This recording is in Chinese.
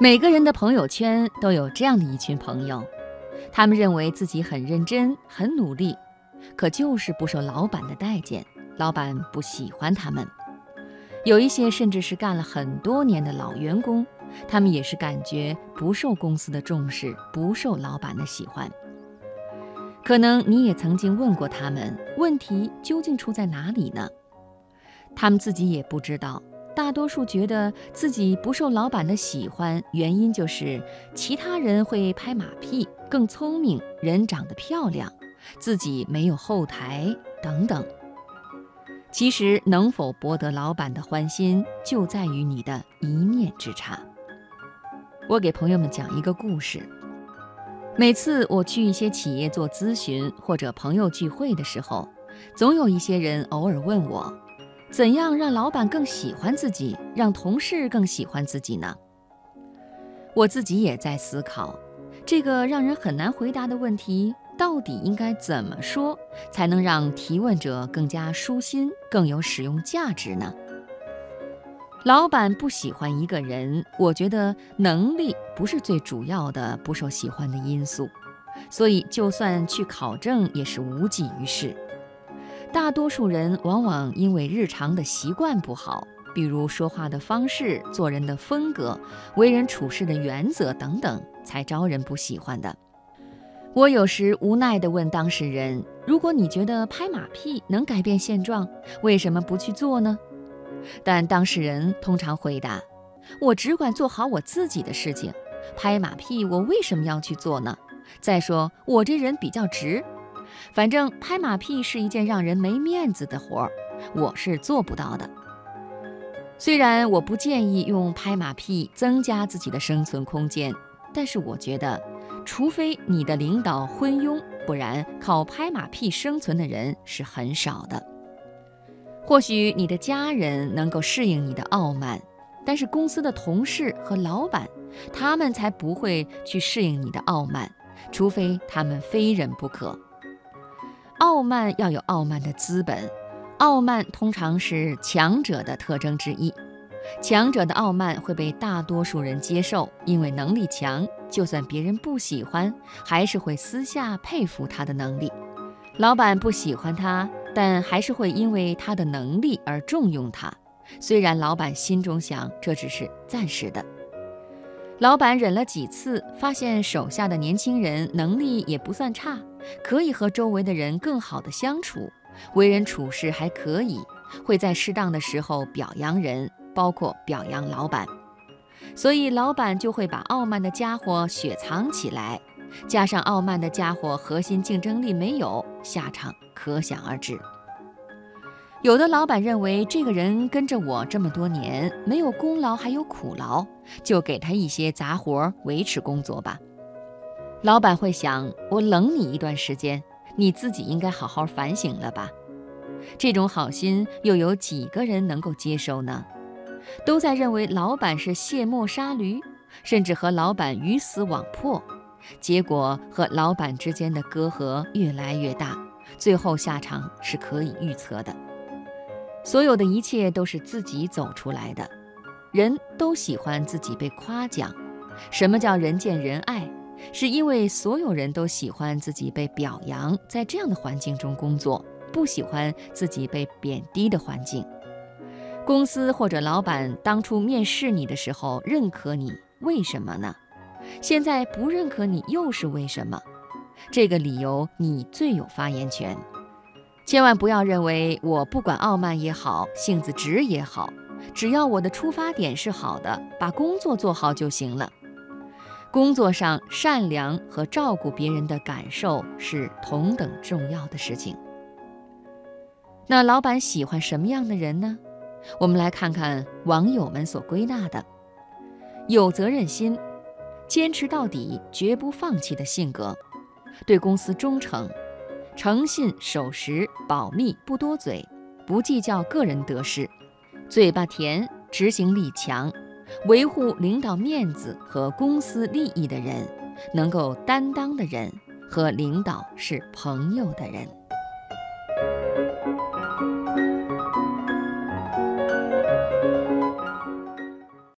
每个人的朋友圈都有这样的一群朋友，他们认为自己很认真、很努力，可就是不受老板的待见，老板不喜欢他们。有一些甚至是干了很多年的老员工，他们也是感觉不受公司的重视，不受老板的喜欢。可能你也曾经问过他们，问题究竟出在哪里呢？他们自己也不知道。大多数觉得自己不受老板的喜欢，原因就是其他人会拍马屁，更聪明，人长得漂亮，自己没有后台等等。其实，能否博得老板的欢心，就在于你的一念之差。我给朋友们讲一个故事：每次我去一些企业做咨询或者朋友聚会的时候，总有一些人偶尔问我。怎样让老板更喜欢自己，让同事更喜欢自己呢？我自己也在思考，这个让人很难回答的问题，到底应该怎么说才能让提问者更加舒心、更有使用价值呢？老板不喜欢一个人，我觉得能力不是最主要的不受喜欢的因素，所以就算去考证也是无济于事。大多数人往往因为日常的习惯不好，比如说话的方式、做人的风格、为人处事的原则等等，才招人不喜欢的。我有时无奈地问当事人：“如果你觉得拍马屁能改变现状，为什么不去做呢？”但当事人通常回答：“我只管做好我自己的事情，拍马屁我为什么要去做呢？再说我这人比较直。”反正拍马屁是一件让人没面子的活儿，我是做不到的。虽然我不建议用拍马屁增加自己的生存空间，但是我觉得，除非你的领导昏庸，不然靠拍马屁生存的人是很少的。或许你的家人能够适应你的傲慢，但是公司的同事和老板，他们才不会去适应你的傲慢，除非他们非忍不可。傲慢要有傲慢的资本，傲慢通常是强者的特征之一。强者的傲慢会被大多数人接受，因为能力强，就算别人不喜欢，还是会私下佩服他的能力。老板不喜欢他，但还是会因为他的能力而重用他。虽然老板心中想这只是暂时的。老板忍了几次，发现手下的年轻人能力也不算差。可以和周围的人更好的相处，为人处事还可以，会在适当的时候表扬人，包括表扬老板，所以老板就会把傲慢的家伙雪藏起来，加上傲慢的家伙核心竞争力没有，下场可想而知。有的老板认为这个人跟着我这么多年，没有功劳还有苦劳，就给他一些杂活维持工作吧。老板会想：我冷你一段时间，你自己应该好好反省了吧？这种好心又有几个人能够接受呢？都在认为老板是卸磨杀驴，甚至和老板鱼死网破，结果和老板之间的隔阂越来越大，最后下场是可以预测的。所有的一切都是自己走出来的，人都喜欢自己被夸奖。什么叫人见人爱？是因为所有人都喜欢自己被表扬，在这样的环境中工作，不喜欢自己被贬低的环境。公司或者老板当初面试你的时候认可你，为什么呢？现在不认可你又是为什么？这个理由你最有发言权。千万不要认为我不管傲慢也好，性子直也好，只要我的出发点是好的，把工作做好就行了。工作上善良和照顾别人的感受是同等重要的事情。那老板喜欢什么样的人呢？我们来看看网友们所归纳的：有责任心、坚持到底、绝不放弃的性格，对公司忠诚、诚信守时、保密不多嘴、不计较个人得失、嘴巴甜、执行力强。维护领导面子和公司利益的人，能够担当的人，和领导是朋友的人。